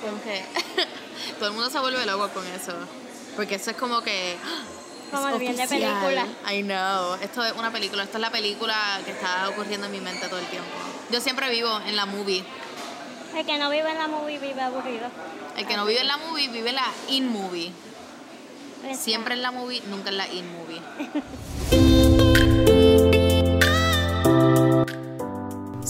Como que todo el mundo se vuelve loco con eso. Porque eso es como que. Como es el bien de película. I know. Esto es una película. Esto es la película que está ocurriendo en mi mente todo el tiempo. Yo siempre vivo en la movie. El que no vive en la movie vive aburrido. El que no vive en la movie, vive en la in-movie. Exacto. Siempre en la movie, nunca en la in-movie.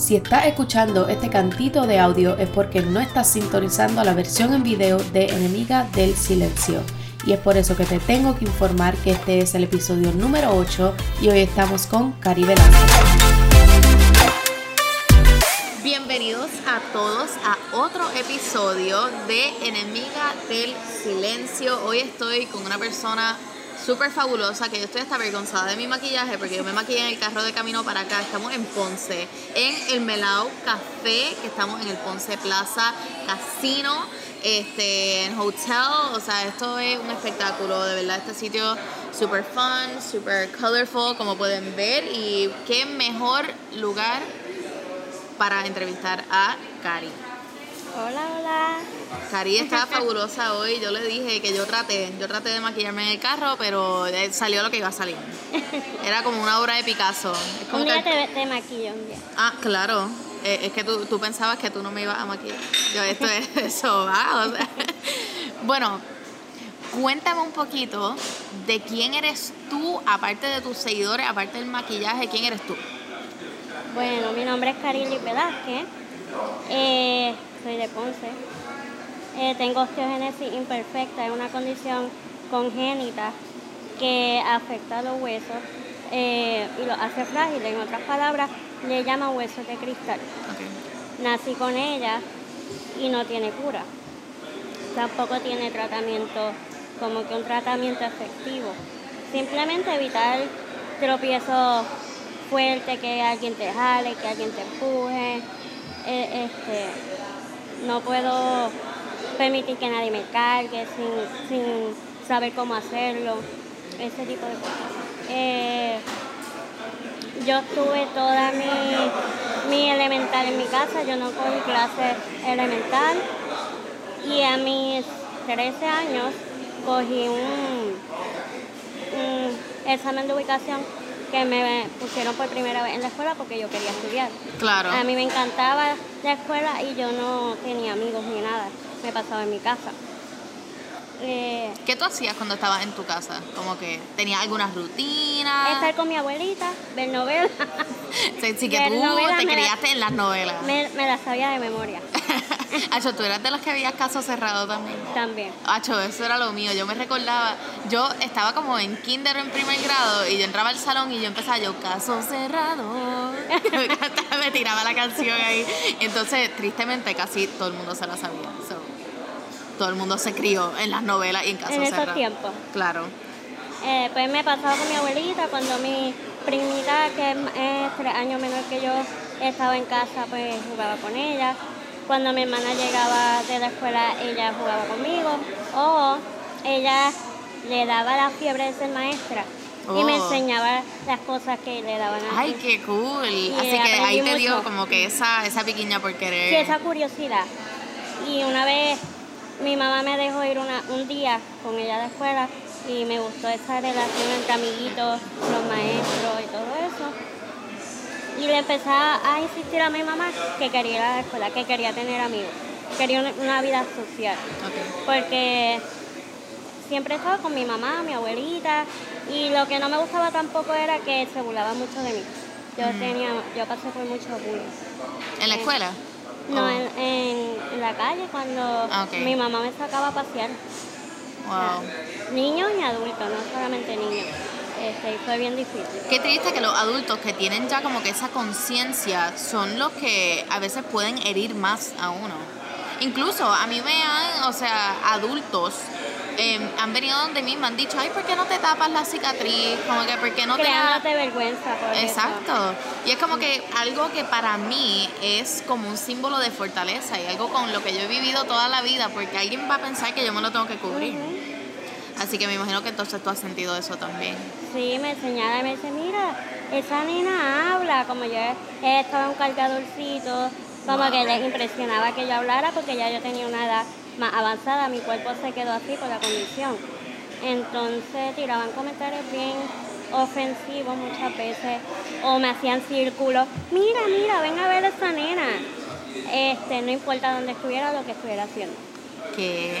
Si estás escuchando este cantito de audio es porque no estás sintonizando la versión en video de Enemiga del Silencio. Y es por eso que te tengo que informar que este es el episodio número 8 y hoy estamos con Caribe Lazo. Bienvenidos a todos a otro episodio de Enemiga del Silencio. Hoy estoy con una persona súper fabulosa que yo estoy hasta avergonzada de mi maquillaje porque yo me maquillé en el carro de camino para acá. Estamos en Ponce, en el Melao Café, que estamos en el Ponce Plaza Casino, este, en hotel. O sea, esto es un espectáculo, de verdad. Este sitio súper fun, súper colorful, como pueden ver. Y qué mejor lugar para entrevistar a Cari. Hola, hola. Cari está fabulosa hoy. Yo le dije que yo traté, yo traté de maquillarme en el carro, pero salió lo que iba a salir. Era como una obra de Picasso. Es como Un día que- te, te maquillo, un día. Ah, claro. Eh, es que tú, tú pensabas que tú no me ibas a maquillar. Yo, esto es eso, va. o sea. Bueno, cuéntame un poquito de quién eres tú, aparte de tus seguidores, aparte del maquillaje, quién eres tú. Bueno, mi nombre es Carily Velázquez. Eh, soy de Ponce. Eh, tengo osteogénesis imperfecta, es una condición congénita que afecta a los huesos eh, y los hace frágiles. En otras palabras, le llaman huesos de cristal. Nací con ella y no tiene cura. Tampoco tiene tratamiento, como que un tratamiento efectivo. Simplemente evitar tropiezos fuertes, que alguien te jale, que alguien te empuje. Eh, este, no puedo permitir que nadie me cargue sin, sin saber cómo hacerlo, ese tipo de cosas. Eh, yo estuve toda mi, mi elemental en mi casa, yo no cogí clase elemental y a mis 13 años cogí un examen de ubicación que me pusieron por primera vez en la escuela porque yo quería estudiar. Claro. A mí me encantaba la escuela y yo no tenía amigos ni nada, me pasaba en mi casa. Eh, ¿Qué tú hacías cuando estabas en tu casa? Como que tenías alguna rutina. estar con mi abuelita, ver novelas, Sí, sí, que ver tú te la- criaste en las novelas. me, me las sabía de memoria Acho, tú eras de los que veías casos cerrados también. también. Acho, eso era lo mío. Yo me recordaba, yo estaba como en kinder en primer grado y yo entraba al salón y yo empezaba yo, caso cerrado. me tiraba la canción ahí. Entonces, tristemente, casi todo el mundo se la sabía. So, todo el mundo se crió en las novelas y en casos En esos tiempos. Claro. Eh, pues me pasaba con mi abuelita cuando mi primita, que es tres años menor que yo, estaba en casa, pues jugaba con ella. Cuando mi hermana llegaba de la escuela, ella jugaba conmigo. O ella le daba la fiebre de ser maestra y me Oh. enseñaba las cosas que le daban a Ay, qué cool. Así que ahí te dio como que esa, esa piquiña por querer. Sí, esa curiosidad. Y una vez mi mamá me dejó ir una, un día con ella a la escuela y me gustó esa relación entre amiguitos, los maestros y todo eso. Y le empecé a insistir a mi mamá que quería ir a la escuela, que quería tener amigos, quería una, una vida social. Porque siempre estaba con mi mamá, mi abuelita, y lo que no me gustaba tampoco era que se burlaba mucho de mí. Yo tenía, yo pasé por mucho bullying. ¿En la escuela? No, Oh. en, en- en la calle cuando Ah, mi mamá me sacaba a pasear. Wow. Niños y adultos, no solamente niños. Este, fue bien difícil. Qué triste que los adultos que tienen ya como que esa conciencia son los que a veces pueden herir más a uno. Incluso a mí me han, o sea, adultos eh, han venido donde mí me han dicho, ay, ¿por qué no te tapas la cicatriz? Como que, ¿por qué no te Creándote vergüenza por eso. Exacto. Y es como que algo que para mí es como un símbolo de fortaleza y algo con lo que yo he vivido toda la vida, porque alguien va a pensar que yo me lo tengo que cubrir. Así que me imagino que entonces tú has sentido eso también. Sí, me señala y me dice, mira, esa nena habla, como yo he estado en un cargadorcito, como que les impresionaba que yo hablara porque ya yo tenía una edad más avanzada, mi cuerpo se quedó así por la condición. Entonces tiraban comentarios bien ofensivos muchas veces o me hacían círculos. Mira, mira, ven a ver a esa nena. Este, no importa dónde estuviera lo que estuviera haciendo. ¿Qué?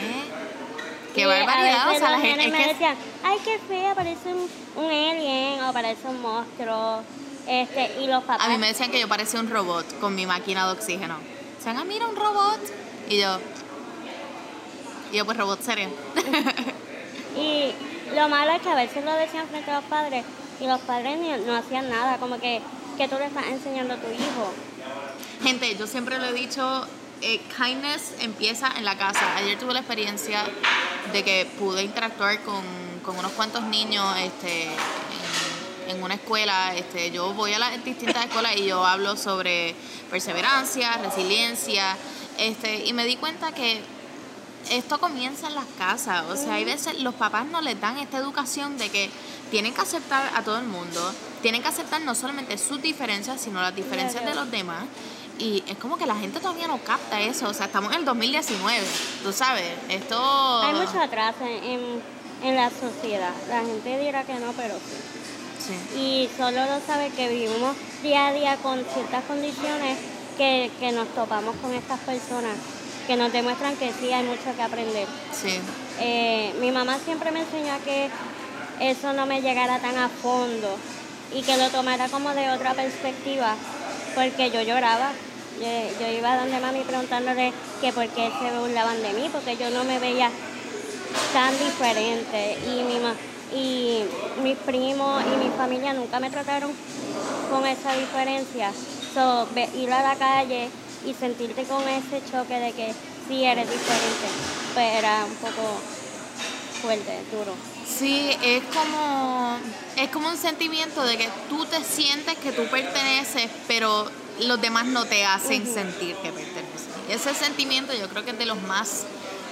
Qué Y barbaridad. A O sea, la gente. me decían, ay, qué fea, parece un, un alien o parece un monstruo. Este, y los papás. A mí me decían que yo parecía un robot con mi máquina de oxígeno. Decían, ah, mira, un robot. Y yo. Y yo, pues robot seré. Y lo malo es que a veces lo decían frente a los padres y los padres ni- no hacían nada, como que, que tú le estás enseñando a tu hijo. Gente, yo siempre lo he dicho, eh, kindness empieza en la casa. Ayer tuve la experiencia de que pude interactuar con, con unos cuantos niños este, en, en una escuela. Este, yo voy a las distintas escuelas y yo hablo sobre perseverancia, resiliencia, este, y me di cuenta que esto comienza en las casas. O sea, hay veces los papás no les dan esta educación de que tienen que aceptar a todo el mundo, tienen que aceptar no solamente sus diferencias, sino las diferencias de los demás. Y es como que la gente todavía no capta eso. O sea, estamos en el 2019, tú sabes. Esto. Hay mucho atraso en, en, en la sociedad. La gente dirá que no, pero sí. Sí. Y solo lo sabe que vivimos día a día con ciertas condiciones que, que nos topamos con estas personas, que nos demuestran que sí hay mucho que aprender. Sí. Eh, mi mamá siempre me enseñó a que eso no me llegara tan a fondo y que lo tomara como de otra perspectiva, porque yo lloraba. Yo, yo iba donde mami preguntándole que por qué se burlaban de mí, porque yo no me veía tan diferente y mi ma- y mis primos y mi familia nunca me trataron con esa diferencia. So, ir a la calle y sentirte con ese choque de que sí eres diferente, pues era un poco fuerte, duro. Sí, es como, es como un sentimiento de que tú te sientes que tú perteneces, pero los demás no te hacen sentir que perteneces. Ese sentimiento yo creo que es de los más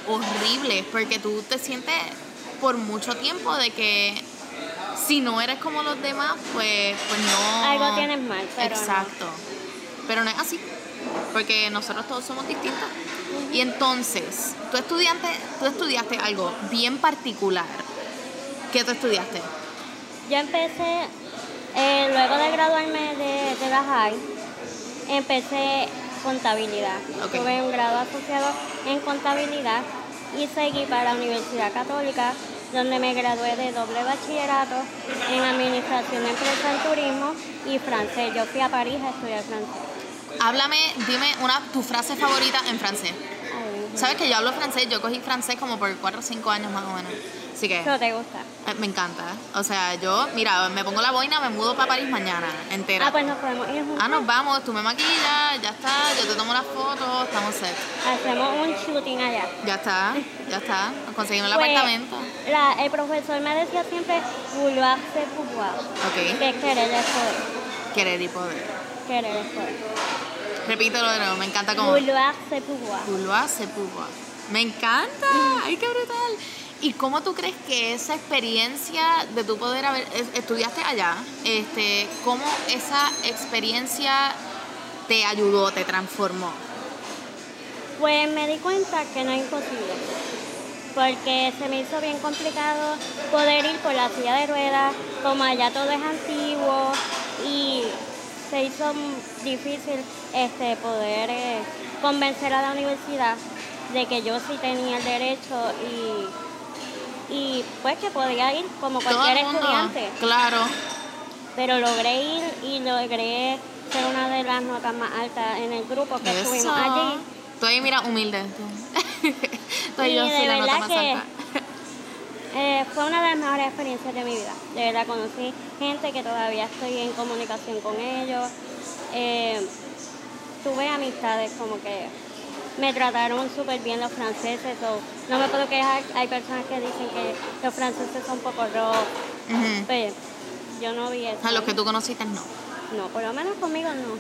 horribles, porque tú te sientes por mucho tiempo de que si no eres como los demás, pues, pues no... Algo tienes mal, pero no. Exacto. Pero no es así, porque nosotros todos somos distintos. Y entonces, tú, estudiante, tú estudiaste algo bien particular. ¿Qué tú estudiaste? Yo empecé, eh, luego de graduarme de, de la high, empecé contabilidad. Tuve un grado asociado en contabilidad y seguí para la Universidad Católica, donde me gradué de doble bachillerato en Administración de Empresa en Turismo y francés. Yo fui a París a estudiar francés. Háblame, dime una tu frase favorita en francés. Sabes que yo hablo francés, yo cogí francés como por 4 o 5 años más o menos. Así que ¿Eso te gusta? eh, me encanta. O sea, yo, mira, me pongo la boina, me mudo para París mañana, entera. Ah, pues nos podemos ir juntos. Ah, nos vamos, tú me maquillas, ya está, yo te tomo las fotos, estamos set. Hacemos un shooting allá. Ya está, ya está. Nos conseguimos el Pues, apartamento. la- el profesor me decía siempre, vouloir c'est pouvoir. Ok. Que querer es poder. Querer y poder. Querer es poder. Repítelo de nuevo, me encanta como. Vouloir c'est pouvoir. C'est pouvoir. Me encanta, ay, qué brutal. ¿Y cómo tú crees que esa experiencia de tu poder haber, es- estudiaste allá, este, cómo esa experiencia te ayudó, te transformó? Pues me di cuenta que no es imposible. Porque se me hizo bien complicado poder ir por la silla de ruedas, como allá todo es antiguo y se hizo difícil este poder eh, convencer a la universidad de que yo sí tenía el derecho y, y pues que podía ir como cualquier mundo, estudiante. Claro. Pero logré ir y logré ser una de las notas más altas en el grupo que Eso. estuvimos allí. Tú ahí, mira, humilde. Tú. Ahí, Y yo de soy la nota verdad más que- alta. Eh, fue una de las mejores experiencias de mi vida. De verdad conocí gente que todavía estoy en comunicación con ellos. Eh, tuve amistades como que me trataron súper bien los franceses. o no me puedo quejar. Hay personas que dicen que los franceses son un poco rojos. Ujú. Pero yo no vi eso. A los que tú conociste, no. No, por lo menos conmigo no.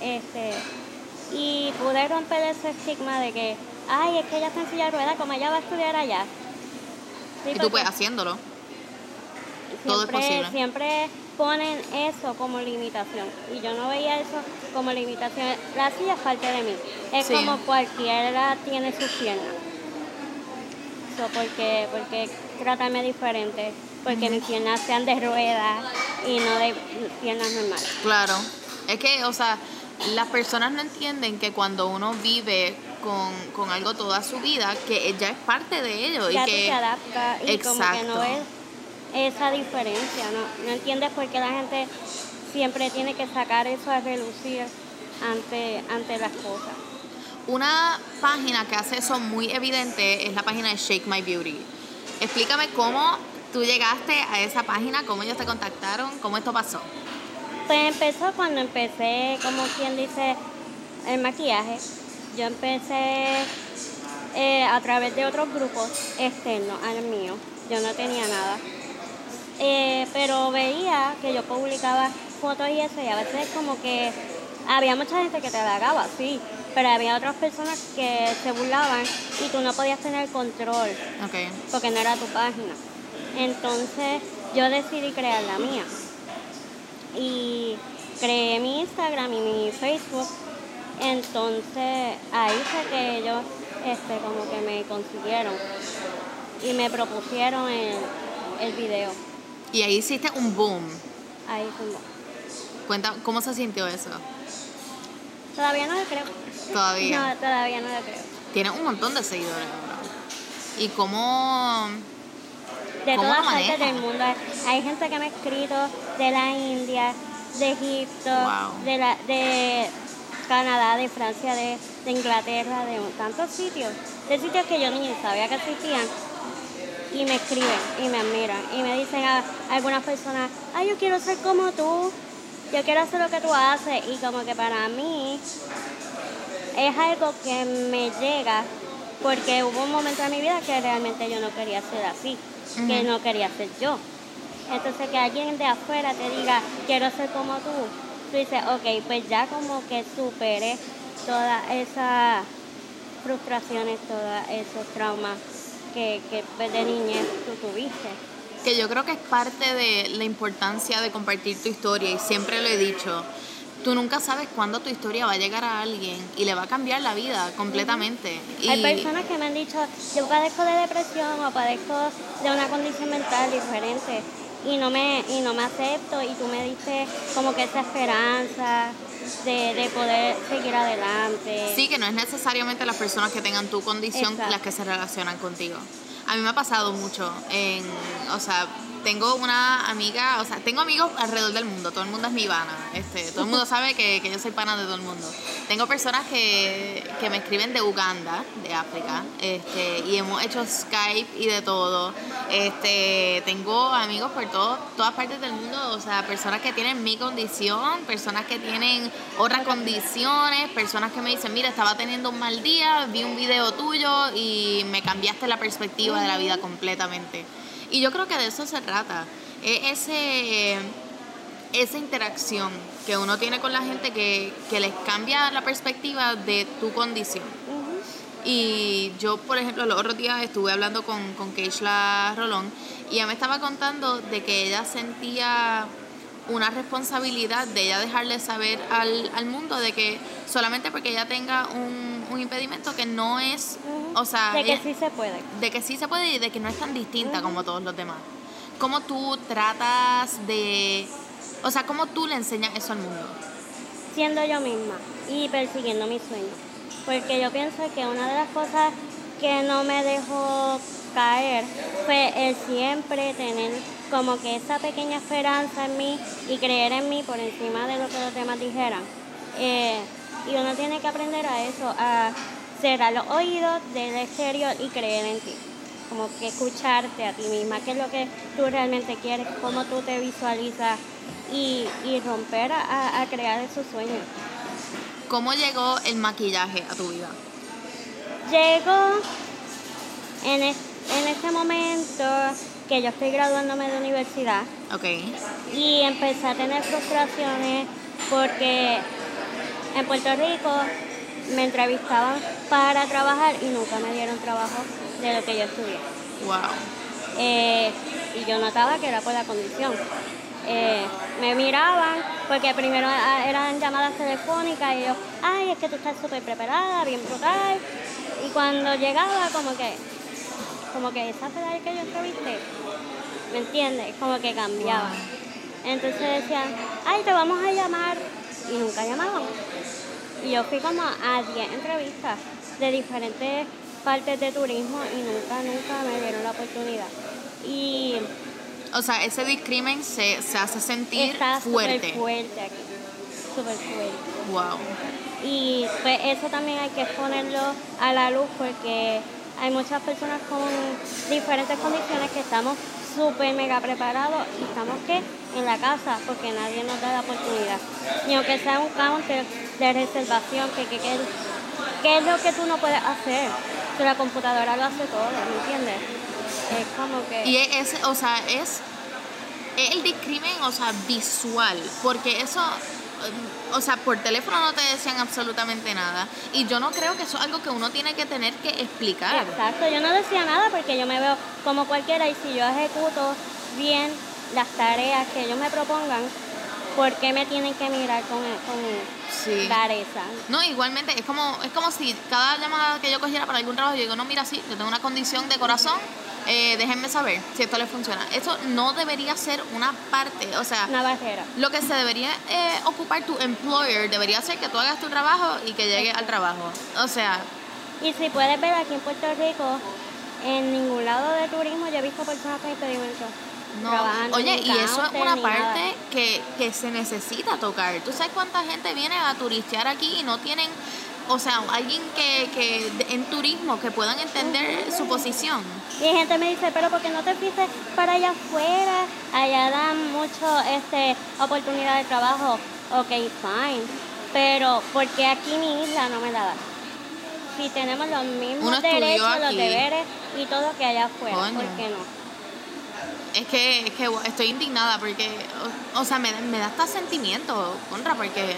Este, y pude romper ese estigma de que, ay, es que ella está en silla de ruedas, como ella va a estudiar allá. Sí, Y tú porque pues haciéndolo. Todo es siempre, posible. Siempre ponen eso como limitación y yo no veía eso como limitación. La silla es parte de mí. Es Sí. como cualquiera tiene sus piernas. So, porque, porque tratarme diferente, porque mis piernas sean de ruedas y no de piernas normales. Claro. Es que, o sea, las personas no entienden que cuando uno vive con, con algo toda su vida, que ya es parte de ello. Ya y que, te adaptas y como que no Exacto. Esa diferencia, ¿no? No entiendes por qué la gente siempre tiene que sacar eso a relucir ante, ante las cosas. Una página que hace eso muy evidente es la página de Shake My Beauty. Explícame cómo tú llegaste a esa página, cómo ellos te contactaron, cómo esto pasó. Pues empezó cuando empecé, como quien dice, el maquillaje. Yo empecé eh, a través de otros grupos externos al mío. Yo no tenía nada. Eh, pero veía que yo publicaba fotos y eso, y a veces como que había mucha gente que te halagaba, sí, pero había otras personas que se burlaban y tú no podías tener control porque no era tu página. Entonces yo decidí crear la mía. Y creé mi Instagram y mi Facebook. Entonces ahí fue que ellos este, como que me consiguieron y me propusieron el, el video. Y ahí hiciste un boom. Ahí como. Cuenta, ¿cómo se sintió eso? Todavía no lo creo. Todavía. No, todavía no lo creo. Tienes un montón de seguidores ahora. ¿Y cómo...? de ¿Cómo todas partes del mundo. Hay gente que me ha escrito de la India, de Egipto, Wow. de, la, de Canadá, de Francia, de, de Inglaterra, de tantos sitios, de sitios que yo ni sabía que existían. Y me escriben y me admiran y me dicen a algunas personas, ay, yo quiero ser como tú, yo quiero hacer lo que tú haces. Y como que para mí es algo que me llega porque hubo un momento en mi vida que realmente yo no quería ser así, que no quería ser yo. Entonces que alguien de afuera te diga, quiero ser como tú, tú dices, ok, pues ya como que superé todas esas frustraciones, todos esos traumas que, que pues, de niñez tú tuviste. Que yo creo que es parte de la importancia de compartir tu historia y siempre lo he dicho. Tú nunca sabes cuándo tu historia va a llegar a alguien y le va a cambiar la vida completamente. Y Hay personas que me han dicho, yo padezco de depresión o padezco de una condición mental diferente y no me, y no me acepto y tú me diste como que esa esperanza de, de poder seguir adelante. Sí, que no es necesariamente las personas que tengan tu condición Exacto. las que se relacionan contigo. A mí me ha pasado mucho en, o sea, tengo una amiga, o sea, tengo amigos alrededor del mundo, todo el mundo es mi Ivana, este, todo el mundo sabe que, que yo soy pana de todo el mundo. Tengo personas que, que me escriben de Uganda, de África, este, y hemos hecho Skype y de todo. Este, tengo amigos por todo, todas partes del mundo, o sea, personas que tienen mi condición, personas que tienen otras condiciones, personas que me dicen, mira, estaba teniendo un mal día, vi un video tuyo y me cambiaste la perspectiva de la vida completamente. Y yo creo que de eso se trata. Es ese, esa interacción que uno tiene con la gente que, que les cambia la perspectiva de tu condición. Y yo, por ejemplo, los otros días estuve hablando con, con Keishla Rolón y ella me estaba contando de que ella sentía una responsabilidad de ella dejarle saber al, al mundo de que solamente porque ella tenga un, un impedimento que no es, o sea, de que sí se puede. de que sí se puede y de que no es tan distinta como todos los demás. ¿Cómo tú tratas de, o sea, cómo tú le enseñas eso al mundo? siendo yo misma y persiguiendo mis sueños. Porque yo pienso que una de las cosas que no me dejó caer fue el siempre tener como que esa pequeña esperanza en mí y creer en mí por encima de lo que los demás dijeran. Eh, y uno tiene que aprender a eso, a cerrar los oídos del exterior y creer en ti. Como que escucharte a ti misma, qué es lo que tú realmente quieres, cómo tú te visualizas y, y romper a- a, crear esos sueños. ¿Cómo llegó el maquillaje a tu vida? Llego en, es- en este momento que yo estoy graduándome de universidad Ok. y empecé a tener frustraciones porque en Puerto Rico me entrevistaban para trabajar y nunca me dieron trabajo de lo que yo estudié. Wow. Eh, y yo notaba que era por la condición. eh, me miraban, porque primero ah, eran llamadas telefónicas y yo, ay, es que tú estás súper preparada, bien brutal. Y cuando llegaba, como que, como que esa la que yo entrevisté, ¿me entiendes? Como que cambiaba. Entonces decían, ay, te vamos a llamar. Y nunca llamaban. Y yo fui como a 10 entrevistas de diferentes partes de turismo y nunca, nunca me dieron la oportunidad. Y O sea, ese discrimen se, se hace sentir está súper fuerte. fuerte aquí, súper fuerte. Wow. Y pues eso también hay que ponerlo a la luz porque hay muchas personas con diferentes condiciones que estamos súper mega preparados y estamos que en la casa porque nadie nos da la oportunidad. Ni aunque sea un counter de reservación, que, que, que- ¿qué es lo que tú no puedes hacer? Que la computadora lo hace todo, ¿me entiendes? Es como que... Y es, o sea, es, el discrimen, o sea, visual, porque eso, o sea, por teléfono no te decían absolutamente nada. Y yo no creo que eso es algo que uno tiene que tener que explicar. Exacto, yo no decía nada porque yo me veo como cualquiera y si yo ejecuto bien las tareas que ellos me propongan, ¿por qué me tienen que mirar con, con Sí. rareza? No, igualmente, es como, es como si cada llamada que yo cogiera para algún trabajo, yo digo, no, mira, sí, yo tengo una condición de corazón, eh, déjenme saber si esto les funciona. Eso no debería ser una parte, o sea, Una barrera. lo que se debería eh, ocupar tu employer debería ser que tú hagas tu trabajo y que llegue al trabajo. O sea, Y si puedes ver aquí en Puerto Rico, en ningún lado de turismo yo he visto personas con impedimentos. No. trabajando, Oye, y eso es una parte que, que se necesita tocar. ¿Tú sabes cuánta gente viene a turistear aquí y no tienen, o sea, alguien que, que en turismo que puedan entender su posición? Y gente me dice, pero ¿por qué no te fuiste para allá afuera? Allá dan mucho este, oportunidad de trabajo. Ok, fine. Pero ¿por qué aquí mi isla no me la da? Si tenemos los mismos Uno derechos, los deberes y todo que allá afuera, Coño. ¿por qué no? Es que, es que estoy indignada porque, o, sea, me, me da hasta sentimiento, contra, porque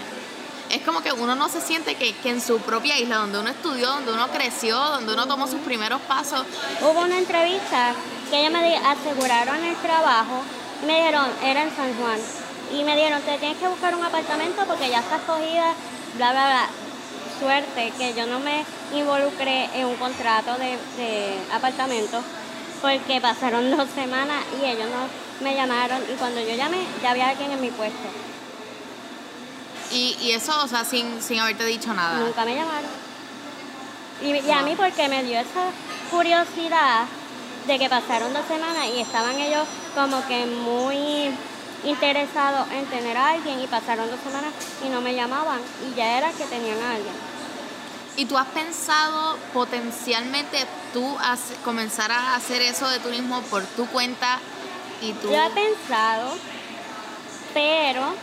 es como que uno no se siente que, que en su propia isla, donde uno estudió, donde uno creció, donde uno tomó sus primeros pasos, Hubo una entrevista que ellos me aseguraron el trabajo y me dijeron, era en San Juan, y me dijeron, te tienes que buscar un apartamento porque ya está escogida, bla, bla, bla. Suerte que yo no me involucré en un contrato de, de apartamento porque pasaron dos semanas y ellos no me llamaron y cuando yo llamé ya había alguien en mi puesto. y, y eso, o sea, sin, sin haberte dicho nada. Nunca me llamaron. Y, y a mí porque me dio esa curiosidad de que pasaron dos semanas y estaban ellos como que muy interesados en tener a alguien y pasaron dos semanas y no me llamaban y ya era que tenían a alguien. ¿Y tú has pensado potencialmente tú comenzar a hacer eso de turismo por tu cuenta y tú... Yo he pensado, pero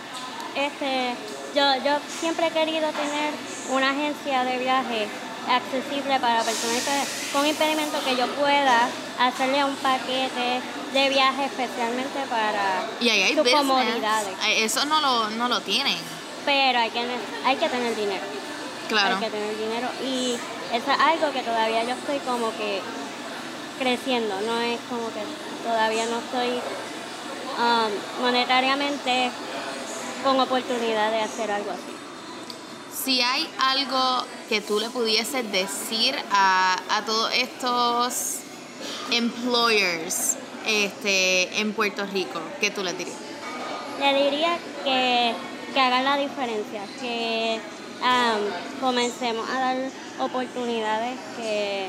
este, yo, yo siempre he querido tener una agencia de viaje accesible para personas que- con impedimento que yo pueda hacerle un paquete de viaje especialmente para Y ahí hay sus business. comodidades. Eso no lo, no lo tienen. Pero hay que, hay que tener dinero. Claro. Hay que tener dinero. Y eso es algo que todavía yo estoy como que creciendo. No es como que todavía no estoy um, monetariamente con oportunidad de hacer algo así. Si hay algo que tú le pudieses decir a, a todos estos employers este, en Puerto Rico, ¿qué tú les dirías? Le diría que, que hagan la diferencia, que comencemos a dar oportunidades, que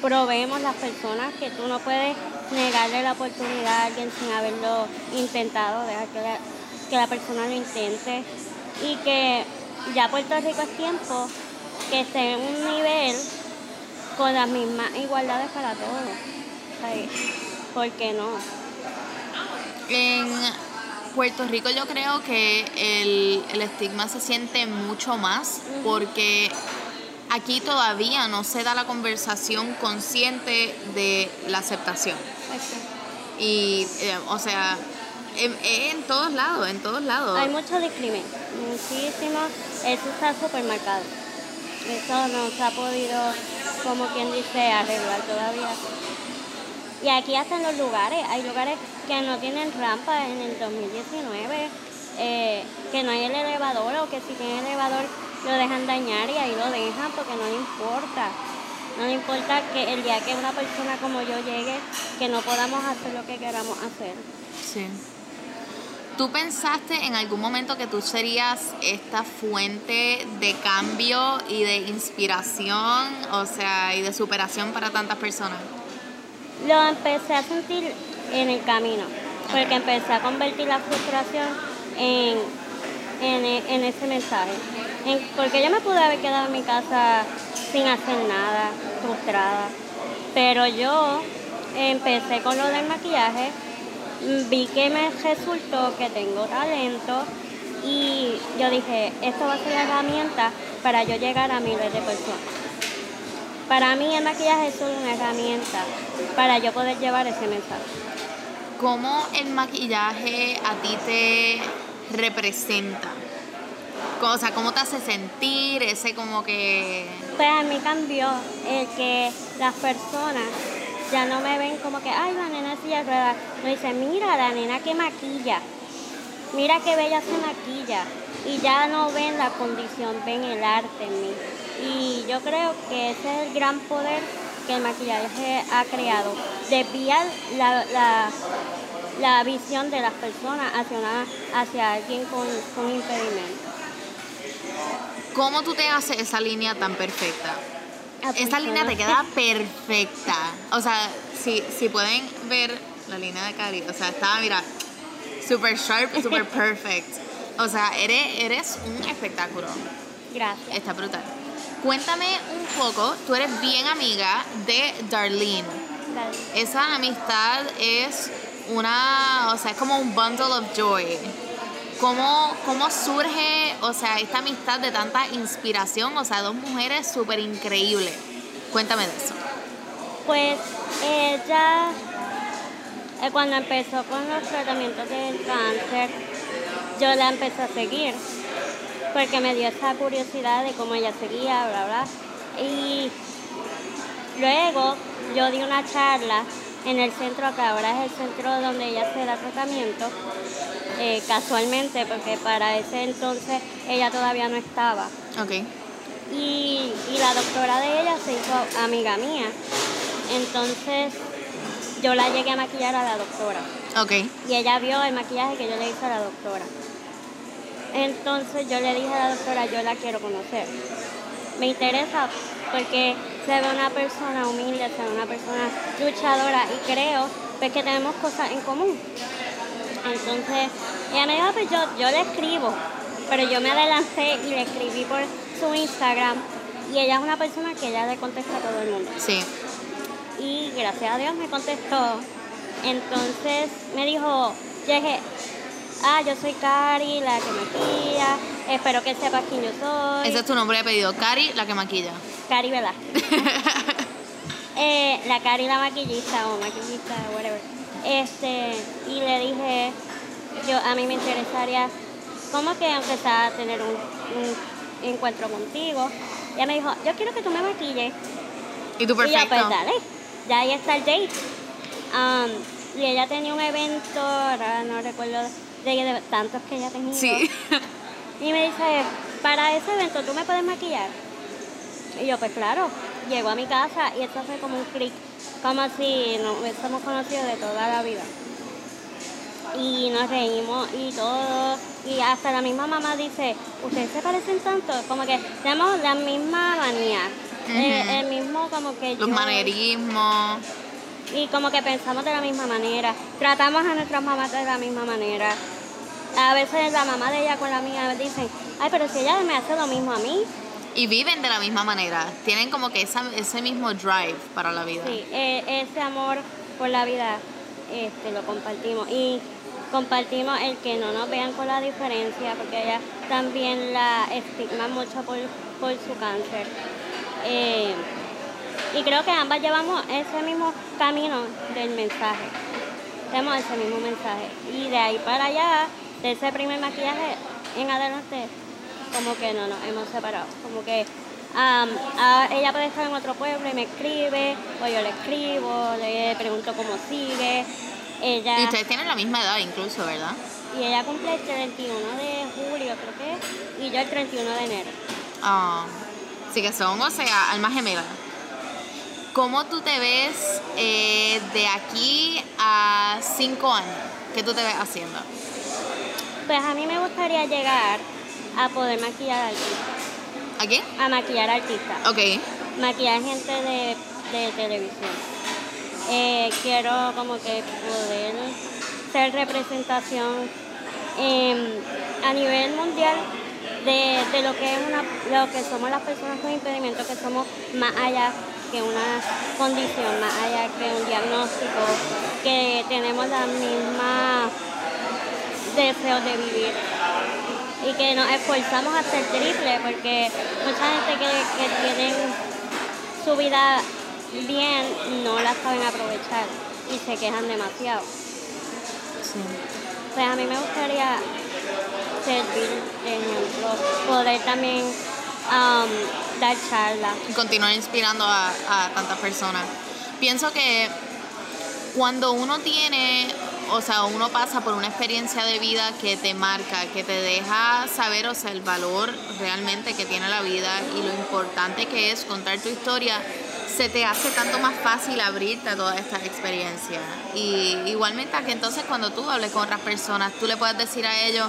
probemos las personas, que tú no puedes negarle la oportunidad a alguien sin haberlo intentado, dejar que la, que la persona lo intente y que ya Puerto Rico es tiempo que esté en un nivel con las mismas igualdades para todos. ¿Por qué no? En Puerto Rico yo creo que el, el estigma se siente mucho más porque aquí todavía no se da la conversación consciente de la aceptación. Y, eh, o sea, en, en todos lados, en todos lados. Hay mucho discrimen, muchísimo. Eso está súper marcado. Eso no se ha podido, como quien dice, arreglar todavía. Y aquí hasta en los lugares, hay lugares que no tienen rampa en el 2019, eh, que no hay el elevador o que si tienen elevador lo dejan dañar y ahí lo dejan porque no le importa. No le importa que el día que una persona como yo llegue, que no podamos hacer lo que queramos hacer. Sí. ¿Tú pensaste en algún momento que tú serías esta fuente de cambio y de inspiración, o sea, y de superación para tantas personas? Lo empecé a sentir en el camino, porque empecé a convertir la frustración en, en, ese mensaje. porque yo me pude haber quedado en mi casa sin hacer nada, frustrada, pero yo empecé con lo del maquillaje vi que me resultó que tengo talento y yo dije, esto va a ser la herramienta para yo llegar a miles de personas. Para mí el maquillaje es una herramienta para yo poder llevar ese mensaje. ¿Cómo el maquillaje a ti te representa? O sea, ¿cómo te hace sentir ese como que...? Pues a mí cambió el que las personas ya no me ven como que, ay, la nena silla rueda. Me dicen, mira, la nena que maquilla. Mira qué bella se maquilla. Y ya no ven la condición, ven el arte en mí. Y yo creo que ese es el gran poder que el maquillaje ha creado. Desviar la, la, la visión de las personas hacia, hacia alguien con, con impedimento. ¿Cómo tú te haces esa línea tan perfecta? Esa línea te queda perfecta. O sea, si, si pueden ver la línea de Cari, o sea, estaba, mira, super sharp, super perfect. O sea, eres, eres un espectáculo. Gracias. Está brutal. Cuéntame un poco, tú eres bien amiga de Darlene. Esa amistad es una, o sea, es como un bundle of joy. ¿Cómo, ¿Cómo surge, o sea, esta amistad de tanta inspiración? O sea, dos mujeres súper increíbles. Cuéntame de eso. Pues ella, eh, cuando empezó con los tratamientos del cáncer, yo la empecé a seguir porque me dio esa curiosidad de cómo ella seguía, bla, bla. Y luego yo di una charla en el centro, que ahora es el centro donde ella se da tratamiento, eh, casualmente, porque para ese entonces ella todavía no estaba. Ok. Y, la doctora de ella se hizo amiga mía. Entonces yo la llegué a maquillar a la doctora. Ok. Y ella vio el maquillaje que yo le hice a la doctora. Entonces yo le dije a la doctora, yo la quiero conocer. Me interesa porque se ve una persona humilde, se ve una persona luchadora y creo pues, que tenemos cosas en común. Entonces, ella me dijo, pues yo, yo le escribo, pero yo me adelanté y le escribí por su Instagram y ella es una persona que ella le contesta a todo el mundo. Sí. Y gracias a Dios me contestó. Entonces me dijo, llegué, ah, yo soy Cari, la que maquilla, espero que sepas quién yo soy. Ese es tu nombre de pedido, Cari, la que maquilla. Cari, ¿verdad? eh, la Cari, la maquillista o maquillista, whatever. Este, y le dije, yo a mí me interesaría, como que aunque sea tener un, encuentro contigo. Ella me dijo, yo quiero que tú me maquilles. Y tú perfecto. Y pues dale, ya ahí está el date. Um, y ella tenía un evento, ahora no recuerdo de, tantos que ella tenía. Sí. Y me dice, para ese evento tú me puedes maquillar. Y yo, pues claro, llego a mi casa y esto fue como un clic como si nos hubiésemos conocido de toda la vida. Y nos reímos y todo. Y hasta la misma mamá dice, ustedes se parecen tanto, como que tenemos la misma manía. Eh, el, mismo como que... Los manerismos. Y como que pensamos de la misma manera. Tratamos a nuestras mamás de la misma manera. A veces la mamá de ella con la mía dicen, ay, pero si ella me hace lo mismo a mí, y viven de la misma manera, tienen como que ese mismo drive para la vida. Sí, e, ese amor por la vida este, lo compartimos y compartimos el que no nos vean con la diferencia, porque ella también la estigma mucho por, su cáncer. Eh, y creo que ambas llevamos ese mismo camino del mensaje. Tenemos ese mismo mensaje. Y de ahí para allá, de ese primer maquillaje en adelante, como que no nos hemos separado. Como que a- ella puede estar en otro pueblo y me escribe, o yo le escribo, le pregunto cómo sigue. Ella, Y ustedes tienen la misma edad incluso, ¿verdad? y ella cumple el 31 de julio, creo que y yo el 31 de enero. Ah, sí que son, o sea, almas gemelas. ¿Cómo tú te ves eh, de aquí a cinco años? ¿Qué tú te ves haciendo? Pues a mí me gustaría llegar a poder maquillar artistas, ¿A quién? a maquillar artistas, Ok. maquillar gente de, de televisión. Eh, quiero como que poder ser representación em, a nivel mundial de, de lo que es una, lo que somos las personas con impedimentos, que somos más allá que una condición, más allá que un diagnóstico, que tenemos la misma deseos de vivir y que nos esforzamos a ser triple porque mucha gente que, que tienen su vida bien no la saben aprovechar y se quejan demasiado. Sí. Pues a mí me gustaría servir de ejemplo, poder también um, dar charlas. Y continuar inspirando a, a tantas personas. Pienso que cuando uno tiene, o sea, uno pasa por una experiencia de vida que te marca, que te deja saber, o sea, el valor realmente que tiene la vida y lo importante que es contar tu historia, se te hace tanto más fácil abrirte a toda esta experiencia. Y igualmente a que entonces cuando tú hables con otras personas, tú le puedes decir a ellos,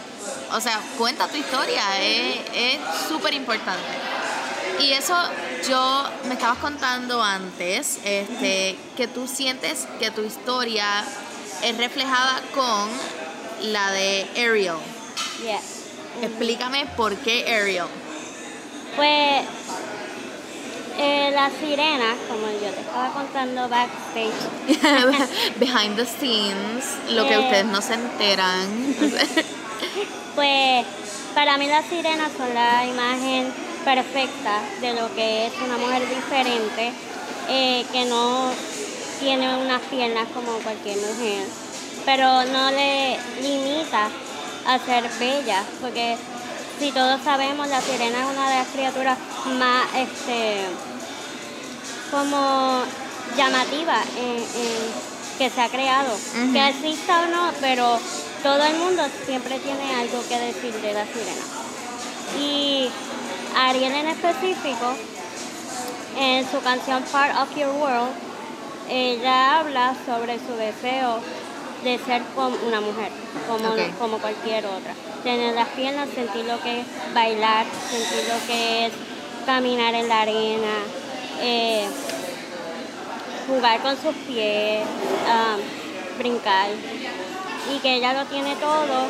o sea, cuenta tu historia, es súper importante. Y eso yo me estabas contando antes, este, que tú sientes que tu historia es reflejada con la de Ariel. Yeah. Explícame por qué Ariel. Pues eh, la sirena, como yo te estaba contando backstage, Behind the scenes, lo que Eh. ustedes no se enteran. Pues para mí las sirenas son la imagen perfecta de lo que es una mujer diferente, eh, que no tiene unas piernas como cualquier mujer, pero no le limita a ser bella, porque si todos sabemos, la sirena es una de las criaturas más este, como llamativa en- en- que se ha creado. Que exista o no, pero todo el mundo siempre tiene algo que decir de la sirena. Y Ariel en específico, en su canción Part of Your World, ella habla sobre su deseo de ser como una mujer, como, como cualquier otra. Tener las piernas, sentir lo que es bailar, sentir lo que es caminar en la arena, eh, jugar con sus pies, brincar. Y que ella lo tiene todo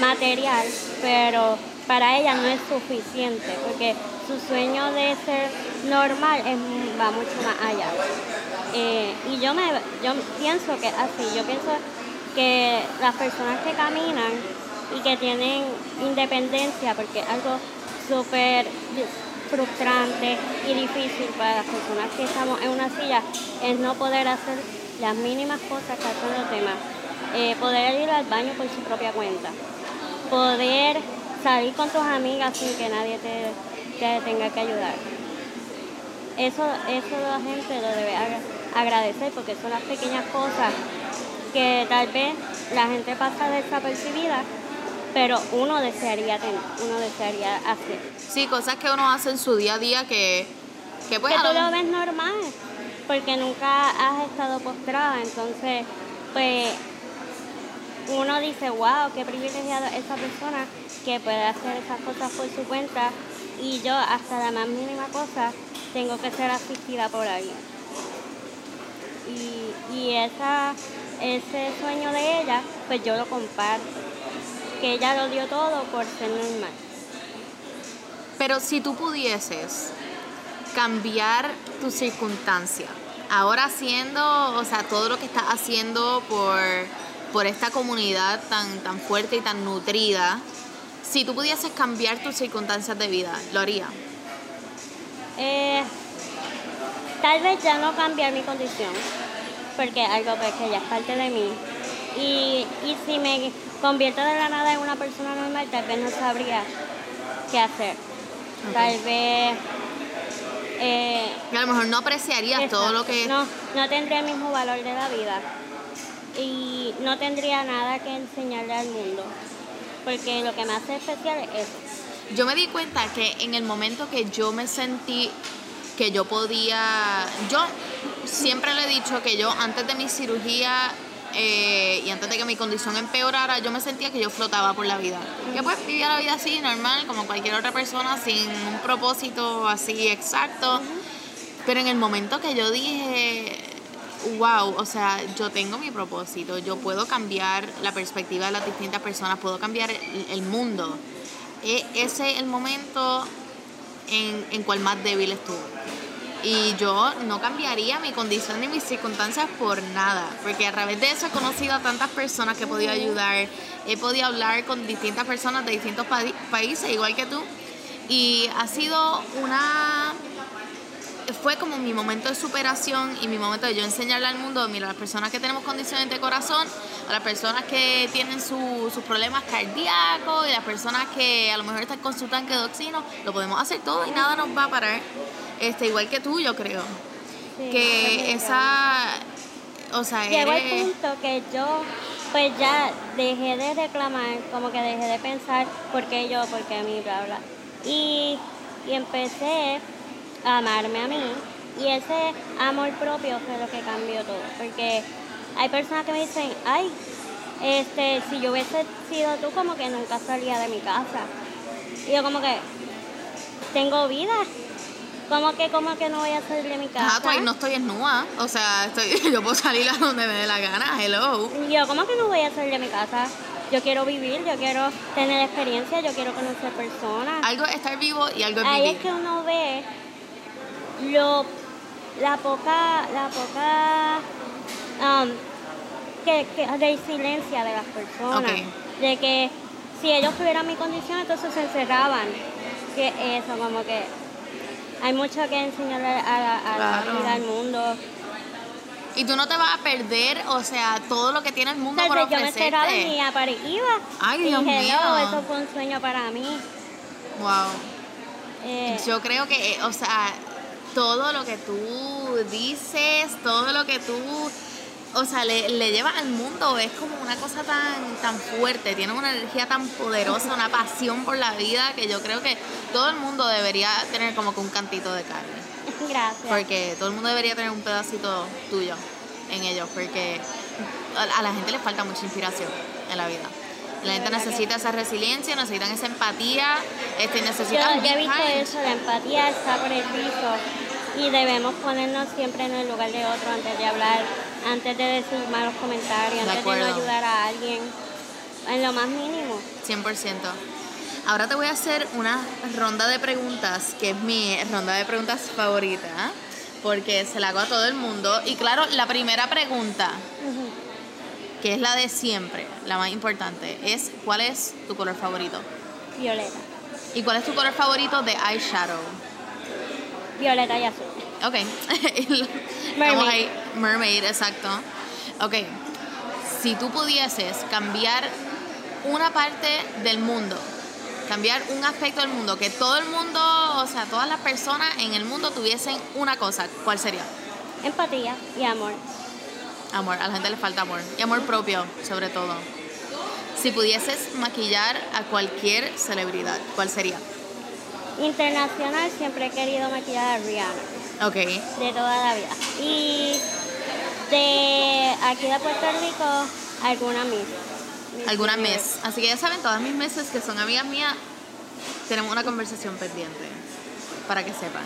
material, pero para ella no es suficiente, porque su sueño de ser normal es, va mucho más allá. Eh, y yo, me, yo pienso que así, yo pienso que las personas que caminan y que tienen independencia, porque es algo súper frustrante y difícil para las personas que estamos en una silla, es no poder hacer las mínimas cosas que hacen los demás. Eh, poder ir al baño por su propia cuenta. Poder salir con tus amigas sin que nadie te, te tenga que ayudar. Eso, eso la gente lo debe agra- agradecer porque son las pequeñas cosas que tal vez la gente pasa desapercibida, pero uno desearía tener, uno desearía hacer. Sí, cosas que uno hace en su día a día que, que pues que tú lo- ves normal, porque nunca has estado postrada, entonces, pues, uno dice, wow, qué privilegiada esa persona que puede hacer esas cosas por su cuenta y yo hasta la más mínima cosa tengo que ser asistida por alguien. Y, y esa, ese sueño de ella, pues yo lo comparto, que ella lo dio todo por ser normal. Pero si tú pudieses cambiar tu circunstancia, ahora haciendo, o sea, todo lo que estás haciendo por, por esta comunidad tan, tan fuerte y tan nutrida, si tú pudieses cambiar tus circunstancias de vida, ¿lo haría? Eh, tal vez ya no cambiar mi condición, porque algo pues, que ya es parte de mí. Y, y si me convierto de la nada en una persona normal, tal vez no sabría qué hacer. Tal vez eh, a lo mejor no apreciarías todo lo que... No, no tendría el mismo valor de la vida. Y no tendría nada que enseñarle al mundo. Porque lo que me hace especial es eso. Yo me di cuenta que en el momento que yo me sentí que yo podía, yo siempre le he dicho que yo antes de mi cirugía eh, y antes de que mi condición empeorara, yo me sentía que yo flotaba por la vida. Que pues vivía la vida así, normal, como cualquier otra persona, sin un propósito así exacto. Pero en el momento que yo dije, wow, o sea, yo tengo mi propósito, yo puedo cambiar la perspectiva de las distintas personas, puedo cambiar el, mundo. E- ese es el momento en, en cual más débil estuve. Y yo no cambiaría mi condición ni mis circunstancias por nada, porque a través de eso he conocido a tantas personas que he podido ayudar, he podido hablar con distintas personas de distintos pa- países, igual que tú, y ha sido una fue como mi momento de superación y mi momento de yo enseñarle al mundo, mira, las personas que tenemos condiciones de corazón, a las personas que tienen su- sus problemas cardíacos y las personas que a lo mejor están con su tanque de oxígeno, lo podemos hacer todo y nada nos va a parar. Este, igual que tú, yo creo. Sí, que es esa, o sea, Llegó el punto que yo pues ya dejé de reclamar, como que dejé de pensar por qué yo, por qué a mí, bla, bla. Y, y empecé a amarme a mí y ese amor propio fue lo que cambió todo. Porque hay personas que me dicen, ay, este, si yo hubiese sido tú, como que nunca salía de mi casa. Y yo como que tengo vida. como que, como que no voy a salir de mi casa? Ah, pues ahí no estoy desnuda. O sea, estoy, yo puedo salir a donde me dé la gana. Hello. Yo, ¿cómo que no voy a salir de mi casa? Yo quiero vivir, yo quiero tener experiencia, yo quiero conocer personas. Algo es estar vivo y algo es Ahí vivir. es que uno ve lo, la poca, la poca um, que, que, resiliencia de las personas. De que si ellos tuvieran mi condición, entonces se encerraban. Que eso, como que hay mucho que enseñarle a, a la Claro. vida, al mundo. Y tú no te vas a perder, o sea, todo lo que tiene el mundo por Entonces yo me y ofrecerte. iba. Ay, Dios mío. eso fue un sueño para mí. Wow. Eh, Yo creo que, o sea, todo lo que tú dices, todo lo que tú, o sea, le, le llevas al mundo es como una cosa tan, tan fuerte, tiene una energía tan poderosa, una pasión por la vida que yo creo que todo el mundo debería tener como que un cantito de carne. gracias. Porque todo el mundo debería tener un pedacito tuyo en ellos, porque a, la gente le falta mucha inspiración en la vida. La gente necesita esa resiliencia, necesitan esa empatía, este, Yo, necesitan yo he be visto eso, la empatía está por el piso y debemos ponernos siempre en el lugar de otro antes de hablar, antes de decir malos comentarios, De antes de no ayudar a alguien, en lo más mínimo. 100%. Ahora te voy a hacer una ronda de preguntas, que es mi ronda de preguntas favorita, porque se la hago a todo el mundo. Y claro, la primera pregunta, que es la de siempre, la más importante, es ¿cuál es tu color favorito? Violeta. ¿Y cuál es tu color favorito de eyeshadow? Violeta y azul. Ok. Estamos Mermaid. ahí. Mermaid, exacto. Ok. Si tú pudieses cambiar una parte del mundo, cambiar un aspecto del mundo, que todo el mundo, o sea, todas las personas en el mundo tuviesen una cosa, ¿cuál sería? Empatía y amor. Amor, a la gente le falta amor. Y amor propio, sobre todo. Si pudieses maquillar a cualquier celebridad, ¿cuál sería? Internacional siempre he querido maquillar a Rihanna. Ok. de toda la vida. Y de aquí de Puerto Rico, alguna Miss. alguna Miss mes. Así que ya saben, todas mis meses que son amigas mías, tenemos una conversación pendiente para que sepan.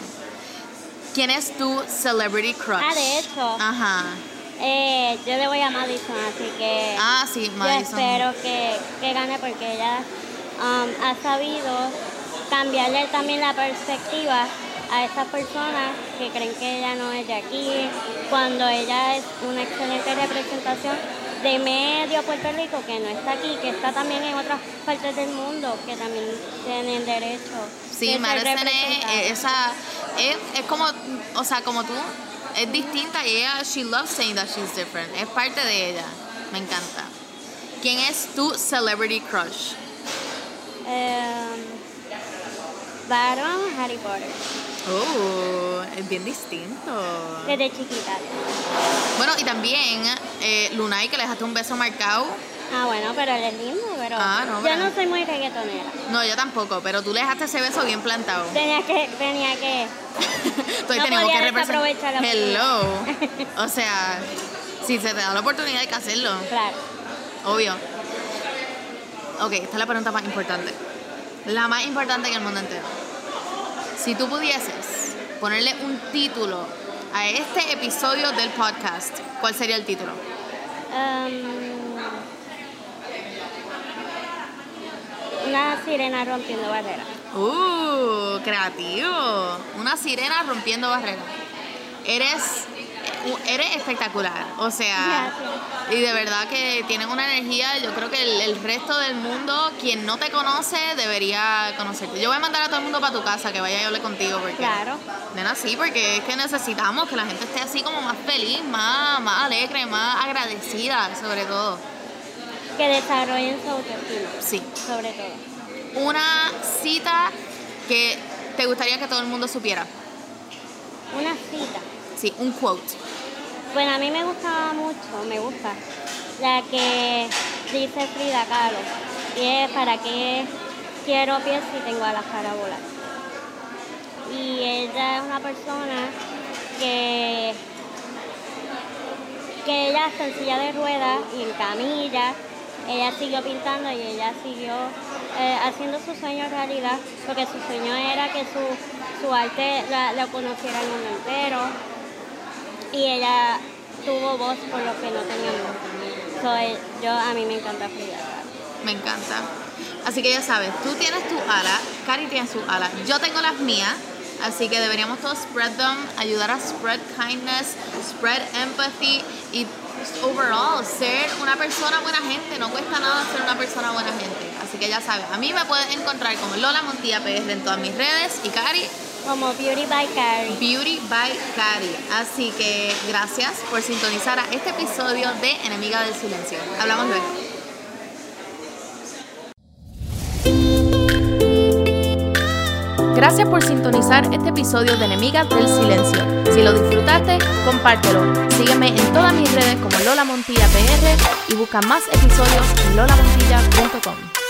¿Quién es tu celebrity crush? Ah, de hecho. Ajá. Eh, yo le voy a Madison, así que Ah, sí, yo Madison. espero que, que gane porque ella um, ha sabido cambiarle también la perspectiva a esas personas que creen que ella no es de aquí, cuando ella es una excelente representación de medio Puerto Rico que no está aquí, que está también en otras partes del mundo, que también tienen derecho. Sí, Madison es, esa, es, es como, o sea, como tú, es distinta y ella, she loves saying that she's different. Es parte de ella. Me encanta. ¿Quién es tu celebrity crush? Eh, Batman, Harry Potter. Oh, es bien distinto. Desde chiquita. Bueno, y también eh, Lunay, que le dejaste un beso marcado. Ah, bueno, pero él es lindo, pero Ah, no, yo pero- no soy muy reggaetonera. No, yo tampoco, pero tú le dejaste ese beso bien plantado. Tenía que, tenía que. Entonces No tenemos podía que representar. Hello. O sea, si se te da la oportunidad hay que hacerlo. Claro. Obvio. Ok, esta es la pregunta más importante. La más importante en el mundo entero. Si tú pudieses ponerle un título a este episodio del podcast, ¿cuál sería el título? Um, una sirena rompiendo barreras. Uh, creativo. Una sirena rompiendo barreras. Eres, eres espectacular. O sea, Gracias. y de verdad que tienes una energía. Yo creo que el, el resto del mundo, quien no te conoce, debería conocerte. Yo voy a mandar a todo el mundo para tu casa que vaya y hable contigo. Porque, Claro. Nena, sí, porque es que necesitamos que la gente esté así como más feliz, más, más alegre, más agradecida, sobre todo. Que desarrollen su autoestima, Sí. sobre todo. Una cita que te gustaría que todo el mundo supiera. Una cita. Un quote. Bueno, a mí me gustaba mucho, me gusta, la que dice Frida Kahlo. Y es para qué quiero pies si tengo alas para volar. Y ella es una persona que, que ella está en silla de ruedas y en camilla. Ella siguió pintando y ella siguió eh, haciendo su sueño realidad, porque su sueño era que su, su arte la, la conociera el mundo entero y ella tuvo voz por los que no tenían voz. So, eh, yo, a mí me encanta Frida. Me encanta. Así que ya sabes, tú tienes tu ala, Cari tiene su ala, yo tengo las mías. Así que deberíamos todos spread them, ayudar a spread kindness, spread empathy y overall ser una persona buena gente. No cuesta nada ser una persona buena gente. Así que ya sabes, a mí me puedes encontrar como Lola Montilla PR en todas mis redes y Cari Como Beauty by Carrie. Beauty by Cari. Así que gracias por sintonizar a este episodio de Enemiga del Silencio. Hablamos luego. Gracias por sintonizar este episodio de Enemigas del Silencio. Si lo disfrutaste, compártelo. Sígueme en todas mis redes como Lola Montilla PR y busca más episodios en lolamontilla.com.